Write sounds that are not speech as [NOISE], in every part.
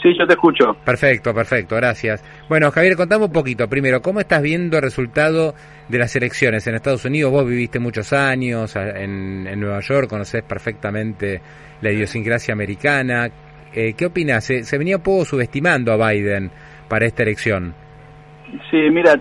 Sí, yo te escucho. Perfecto, perfecto, gracias. Bueno, Javier, contame un poquito. Primero, ¿cómo estás viendo el resultado de las elecciones en Estados Unidos? Vos viviste muchos años en, en Nueva York, conocés perfectamente la idiosincrasia americana. Eh, ¿Qué opinas? Se, se, venía un poco subestimando a Biden para esta elección. Sí, mira,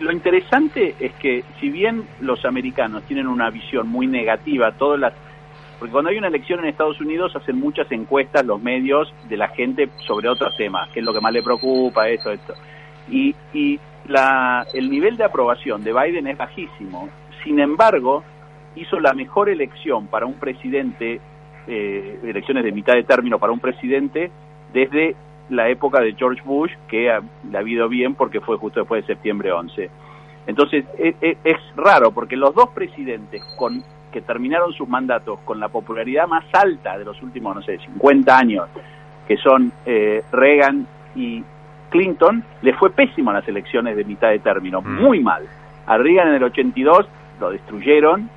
lo interesante es que si bien los americanos tienen una visión muy negativa, todas las porque cuando hay una elección en Estados Unidos hacen muchas encuestas los medios de la gente sobre otros temas, qué es lo que más le preocupa, esto, esto. Y, y la, el nivel de aprobación de Biden es bajísimo. Sin embargo, hizo la mejor elección para un presidente, eh, elecciones de mitad de término para un presidente, desde la época de George Bush, que ha, le ha habido bien porque fue justo después de septiembre 11. Entonces, es, es raro porque los dos presidentes con que terminaron sus mandatos con la popularidad más alta de los últimos, no sé, 50 años, que son eh, Reagan y Clinton, le fue pésimo a las elecciones de mitad de término, mm. muy mal. A Reagan en el 82 lo destruyeron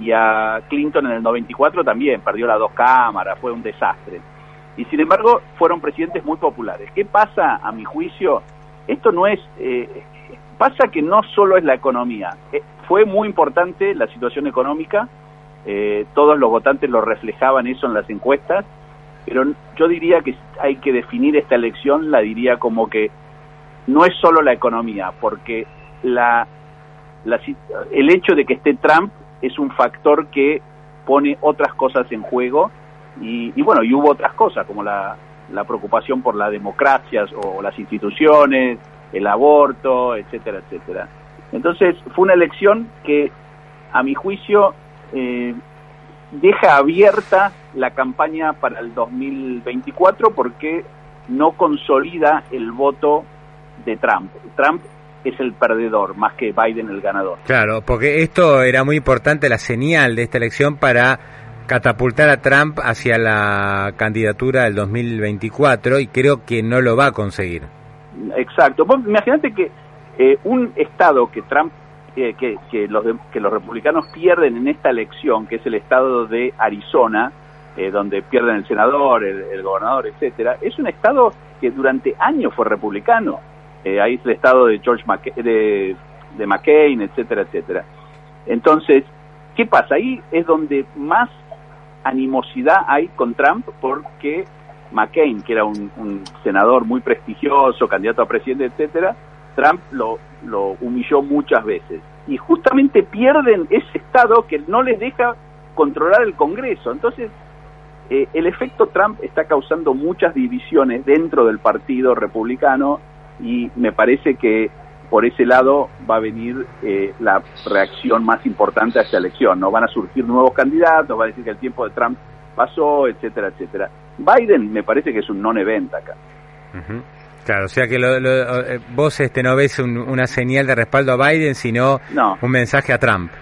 y a Clinton en el 94 también, perdió las dos cámaras, fue un desastre. Y sin embargo, fueron presidentes muy populares. ¿Qué pasa, a mi juicio? Esto no es... Eh, pasa que no solo es la economía. Eh, fue muy importante la situación económica, eh, todos los votantes lo reflejaban eso en las encuestas, pero yo diría que hay que definir esta elección, la diría como que no es solo la economía, porque la, la, el hecho de que esté Trump es un factor que pone otras cosas en juego y, y bueno, y hubo otras cosas como la, la preocupación por las democracias o las instituciones, el aborto, etcétera, etcétera. Entonces fue una elección que, a mi juicio, eh, deja abierta la campaña para el 2024 porque no consolida el voto de Trump. Trump es el perdedor más que Biden el ganador. Claro, porque esto era muy importante, la señal de esta elección para catapultar a Trump hacia la candidatura del 2024 y creo que no lo va a conseguir. Exacto. imagínate que eh, un estado que Trump eh, que, que, los que los republicanos pierden en esta elección, que es el estado de Arizona, eh, donde pierden el senador, el, gobernador, etcétera, es un estado que durante años fue republicano. ahí es el estado de George de, de McCain, etcétera, etcétera. Entonces, ¿qué pasa? Ahí es donde más animosidad hay con Trump porque McCain, que era un, un senador muy prestigioso, candidato a presidente, etcétera, Trump lo, lo humilló muchas veces. Y justamente pierden ese Estado que no les deja controlar el Congreso. Entonces, eh, el efecto Trump está causando muchas divisiones dentro del Partido Republicano y me parece que por ese lado va a venir eh, la reacción más importante a esta elección. No van a surgir nuevos candidatos, va a decir que el tiempo de Trump pasó, etcétera, etcétera. Biden me parece que es un non-event acá. Claro, o sea que lo, eh, vos este, no ves una señal de respaldo a Biden, sino un mensaje a Trump.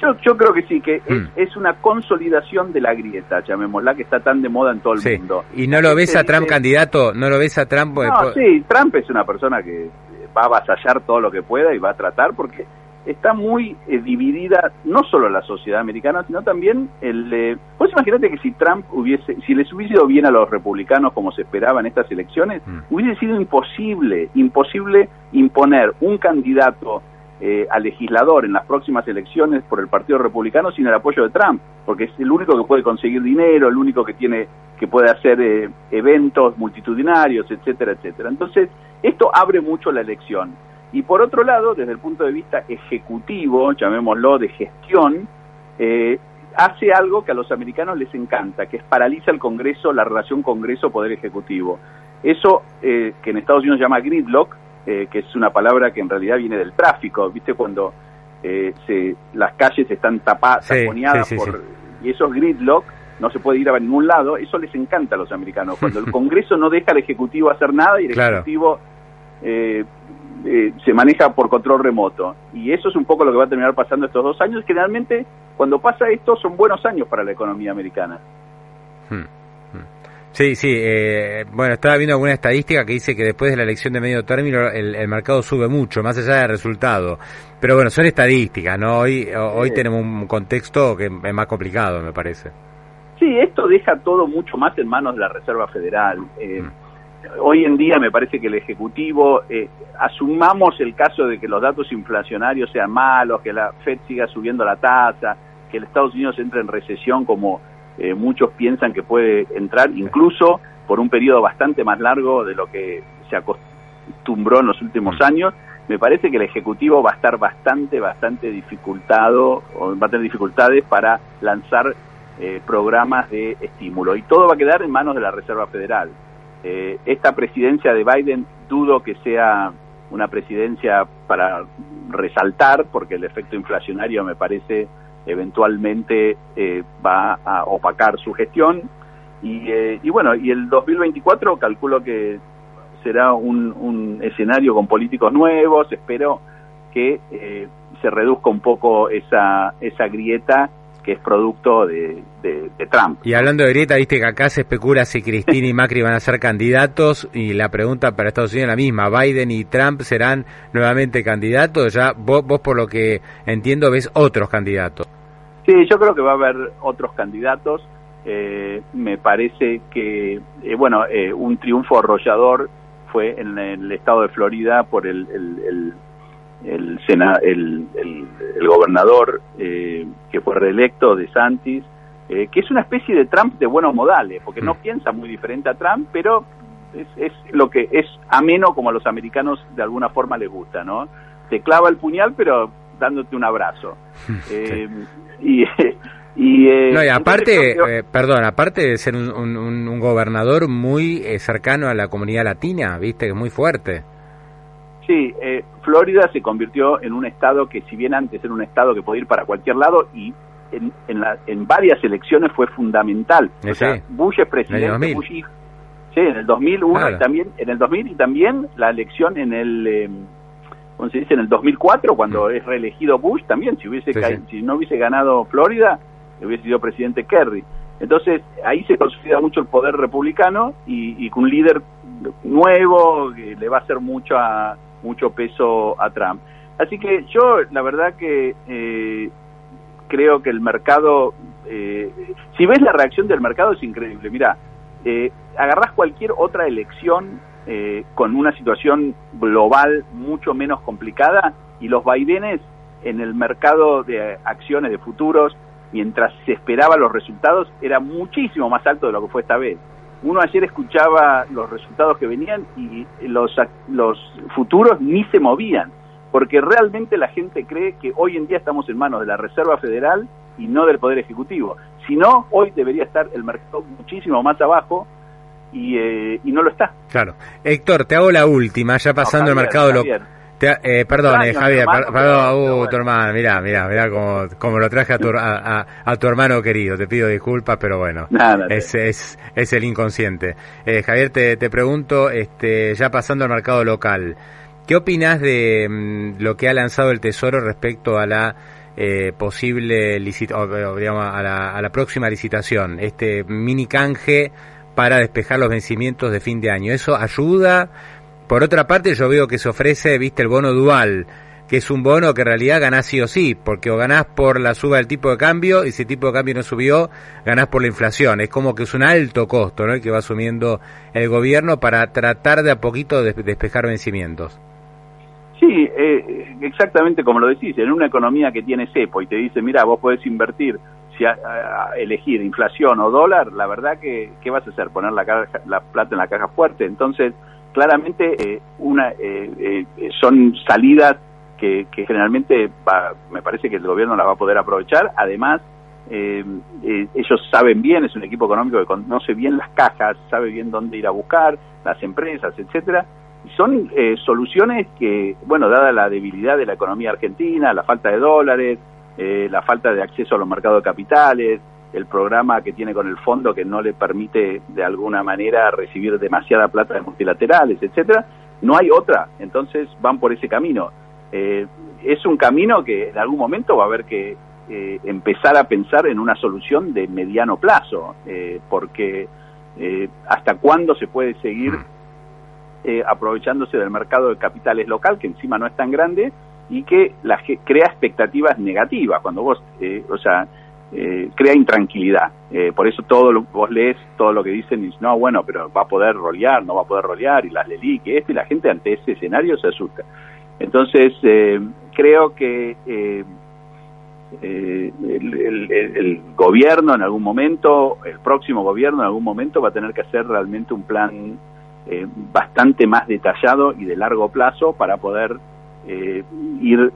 Yo, yo creo que sí, que es, mm. una consolidación de la grieta, llamémosla, que está tan de moda en todo el mundo. ¿Y no lo ves a Trump candidato? ¿No lo ves a Trump? No, sí, Trump es una persona que va a avasallar todo lo que pueda y va a tratar porque está muy eh, dividida no solo la sociedad americana, sino también el... Eh, pues imagínate que si Trump hubiese, si les hubiese ido bien a los republicanos como se esperaba en estas elecciones, mm. hubiese sido imposible, imposible imponer un candidato eh, a legislador en las próximas elecciones por el Partido Republicano sin el apoyo de Trump, porque es el único que puede conseguir dinero, el único que tiene que puede hacer eh, eventos multitudinarios, etcétera, etcétera. Entonces, esto abre mucho la elección. Y por otro lado, desde el punto de vista ejecutivo, llamémoslo de gestión, eh, hace algo que a los americanos les encanta, que es paraliza el Congreso, la relación Congreso-Poder Ejecutivo. Eso eh, que en Estados Unidos se llama gridlock, eh, que es una palabra que en realidad viene del tráfico, ¿viste? Cuando se, las calles están tapadas, taponeadas por... Y esos gridlock no se puede ir a ningún lado, eso les encanta a los americanos. Cuando el [LAUGHS] Congreso no deja al Ejecutivo hacer nada y el Ejecutivo eh, eh, se maneja por control remoto. Y eso es un poco lo que va a terminar pasando estos dos años. Generalmente, cuando pasa esto, son buenos años para la economía americana. Hmm. Sí, sí. Eh, bueno, estaba viendo alguna estadística que dice que después de la elección de medio término el, mercado sube mucho, más allá del resultado. Pero bueno, son estadísticas, ¿no? Hoy, hoy tenemos un contexto que es más complicado, me parece. Sí, esto deja todo mucho más en manos de la Reserva Federal. Eh, mm. Hoy en día me parece que el Ejecutivo, eh, asumamos el caso de que los datos inflacionarios sean malos, que la Fed siga subiendo la tasa, que el Estados Unidos entre en recesión como eh, muchos piensan que puede entrar incluso por un periodo bastante más largo de lo que se acostumbró en los últimos mm. años, me parece que el Ejecutivo va a estar bastante, bastante dificultado, o va a tener dificultades para lanzar eh, programas de estímulo. Y todo va a quedar en manos de la Reserva Federal. Eh, esta presidencia de Biden dudo que sea una presidencia para resaltar, porque el efecto inflacionario me parece eventualmente eh, va a opacar su gestión. Y, eh, y, bueno, y el 2024 calculo que será un, un escenario con políticos nuevos, espero que eh, se reduzca un poco esa, esa grieta que es producto de, de, Trump. Y hablando de grieta, viste que acá se especula si Cristina y Macri van a ser candidatos y la pregunta para Estados Unidos es la misma, ¿Biden y Trump serán nuevamente candidatos? Ya vos, vos por lo que entiendo ves otros candidatos. Sí, yo creo que va a haber otros candidatos. Eh, me parece que, eh, bueno, eh, un triunfo arrollador fue en el estado de Florida por el, el, el, el, gobernador que fue reelecto de Santis, que es una especie de Trump de buenos modales, porque no mm. piensa muy diferente a Trump, pero es, es lo que es ameno como a los americanos de alguna forma les gusta, ¿no? Te clava el puñal, pero dándote un abrazo. [LAUGHS] Eh, y, [LAUGHS] y, eh, no, y aparte, eh, perdón, aparte de ser un, gobernador muy cercano a la comunidad latina, viste, que es muy fuerte. Sí, Florida se convirtió en un estado que, si bien antes era un estado que podía ir para cualquier lado, y en, en, la, en varias elecciones fue fundamental. o sea, Bush es presidente, Bush sí, en el 2001 y también, en el 2000 y también la elección en el em, como se dice, en el 2004, cuando mm. es reelegido Bush, también, si, hubiese si no hubiese ganado Florida, hubiese sido presidente Kerry. Entonces, ahí se consolida mucho el poder republicano y, con un líder nuevo que le va a hacer mucho, a, mucho peso a Trump. Así que yo, la verdad que eh, creo que el mercado, eh, si ves la reacción del mercado es increíble. Mira, eh, cualquier otra elección eh, con una situación global mucho menos complicada y los vaivenes en el mercado de acciones de futuros, mientras se esperaban los resultados, era muchísimo más alto de lo que fue esta vez. Uno ayer escuchaba los resultados que venían y los, los futuros ni se movían, porque realmente la gente cree que hoy en día estamos en manos de la Reserva Federal y no del Poder Ejecutivo. Si no, hoy debería estar el mercado muchísimo más abajo eh, y, no lo está. Claro. Héctor, te hago la última, ya pasando el mercado local. Eh, perdón, eh, Javier, perdón, uh, tu hermano, mirá, mirá, mirá como, como lo traje a tu, a, tu hermano querido, te pido disculpas, pero bueno, es, es, es, el inconsciente. Eh, Javier, te, te pregunto, este, ya pasando al mercado local, ¿qué opinas de mm, lo que ha lanzado el Tesoro respecto a la eh, posible digamos, a la, a la próxima licitación, este mini canje para despejar los vencimientos de fin de año. Eso ayuda. Por otra parte, yo veo que se ofrece, viste, el bono dual, que es un bono que en realidad ganás sí o sí, porque o ganás por la suba del tipo de cambio, y si el tipo de cambio no subió, ganás por la inflación. Es como que es un alto costo, ¿no? El que va asumiendo el gobierno para tratar de a poquito de despejar vencimientos. Sí, eh, exactamente como lo decís, en una economía que tiene cepo y te dice, mira, vos podés invertir a, elegir inflación o dólar, la verdad que ¿qué vas a hacer? Poner la, la plata en la caja fuerte. Entonces, claramente eh, una eh, eh, son salidas que, generalmente me parece que el gobierno la va a poder aprovechar. Además, ellos saben bien, es un equipo económico que conoce bien las cajas, sabe bien dónde ir a buscar, las empresas, etcétera. Y son soluciones que, bueno, dada la debilidad de la economía argentina, la falta de dólares, eh, la falta de acceso a los mercados de capitales, el programa que tiene con el fondo que no le permite de alguna manera recibir demasiada plata de multilaterales, etcétera, no hay otra, entonces van por ese camino. Eh, es un camino que en algún momento va a haber que, eh, empezar a pensar en una solución de mediano plazo, eh, porque eh, hasta cuándo se puede seguir mm. aprovechándose del mercado de capitales local, que encima no es tan grande, y que la, crea expectativas negativas, cuando vos, o sea, crea intranquilidad. por eso todo lo, vos lees todo lo que dicen y no, bueno, pero va a poder rolear, no va a poder rolear, y las LELIC, que esto, y la gente ante ese escenario se asusta. Entonces, creo que eh, el, gobierno en algún momento, el próximo gobierno en algún momento va a tener que hacer realmente un plan eh, bastante más detallado y de largo plazo para poder eh, ir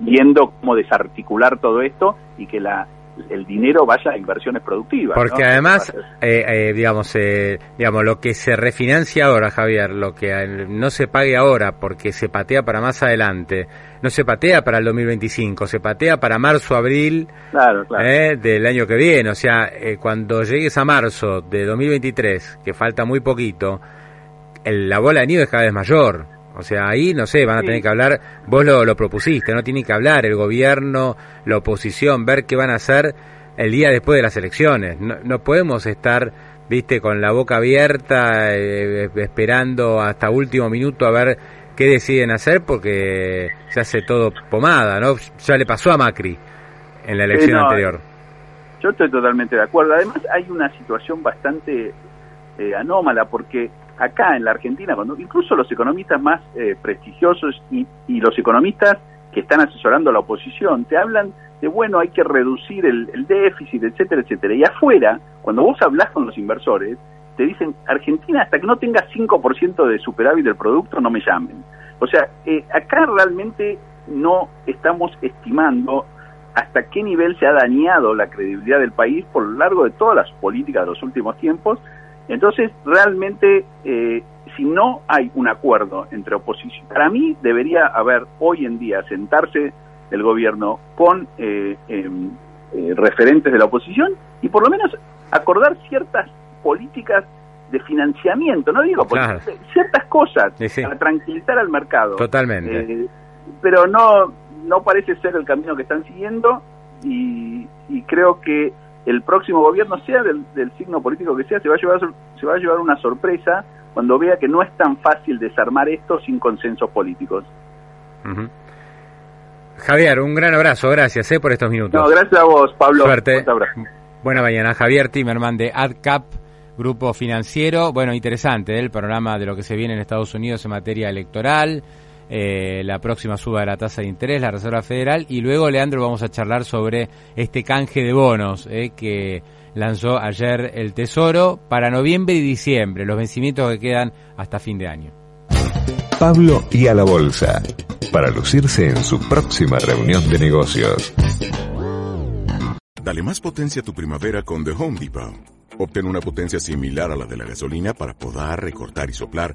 viendo cómo desarticular todo esto y que la el dinero vaya a inversiones productivas. Porque además, eh, eh, digamos, eh, digamos, lo que se refinancia ahora, Javier, lo que no se pague ahora porque se patea para más adelante, no se patea para el 2025, se patea para marzo, abril del año que viene. O sea, cuando llegues a marzo de 2023, que falta muy poquito, la bola de nieve es cada vez mayor. O sea, ahí, no sé, van a tener que hablar, vos lo, lo propusiste, no tiene que hablar el gobierno, la oposición, ver qué van a hacer el día después de las elecciones. No, no podemos estar, viste, con la boca abierta, eh, esperando hasta último minuto a ver qué deciden hacer, porque se hace todo pomada, ¿no? Ya le pasó a Macri en la elección anterior. Yo estoy totalmente de acuerdo. Además, hay una situación bastante eh, anómala, porque acá en la Argentina, cuando incluso los economistas más eh, prestigiosos y, los economistas que están asesorando a la oposición te hablan de, bueno, hay que reducir el, déficit, etcétera, etcétera. Y afuera, cuando vos hablas con los inversores, te dicen, Argentina, hasta que no tenga 5% de superávit del producto, no me llamen. O sea, eh, acá realmente no estamos estimando hasta qué nivel se ha dañado la credibilidad del país por lo largo de todas las políticas de los últimos tiempos entonces, realmente, eh, si no hay un acuerdo entre oposición, para mí debería haber hoy en día sentarse el gobierno con eh, em, eh, referentes de la oposición y por lo menos acordar ciertas políticas de financiamiento, no digo ciertas cosas para tranquilizar al mercado. Totalmente. pero no no parece ser el camino que están siguiendo y creo que el próximo gobierno, sea del, signo político que sea, se va, a llevar, se va a llevar una sorpresa cuando vea que no es tan fácil desarmar esto sin consensos políticos. Javier, un gran abrazo, gracias eh, por estos minutos. No, gracias a vos, Pablo. Suerte. Buena mañana, Javier Timerman de AdCap, Grupo Financiero. Bueno, interesante eh, el programa de lo que se viene en Estados Unidos en materia electoral. Eh, la próxima suba de la tasa de interés, la Reserva Federal, y luego, Leandro, vamos a charlar sobre este canje de bonos eh, que lanzó ayer el Tesoro para noviembre y diciembre, los vencimientos que quedan hasta fin de año. Pablo y a la bolsa, para lucirse en su próxima reunión de negocios. Dale más potencia a tu primavera con The Home Depot. Obtén una potencia similar a la de la gasolina para podar, recortar y soplar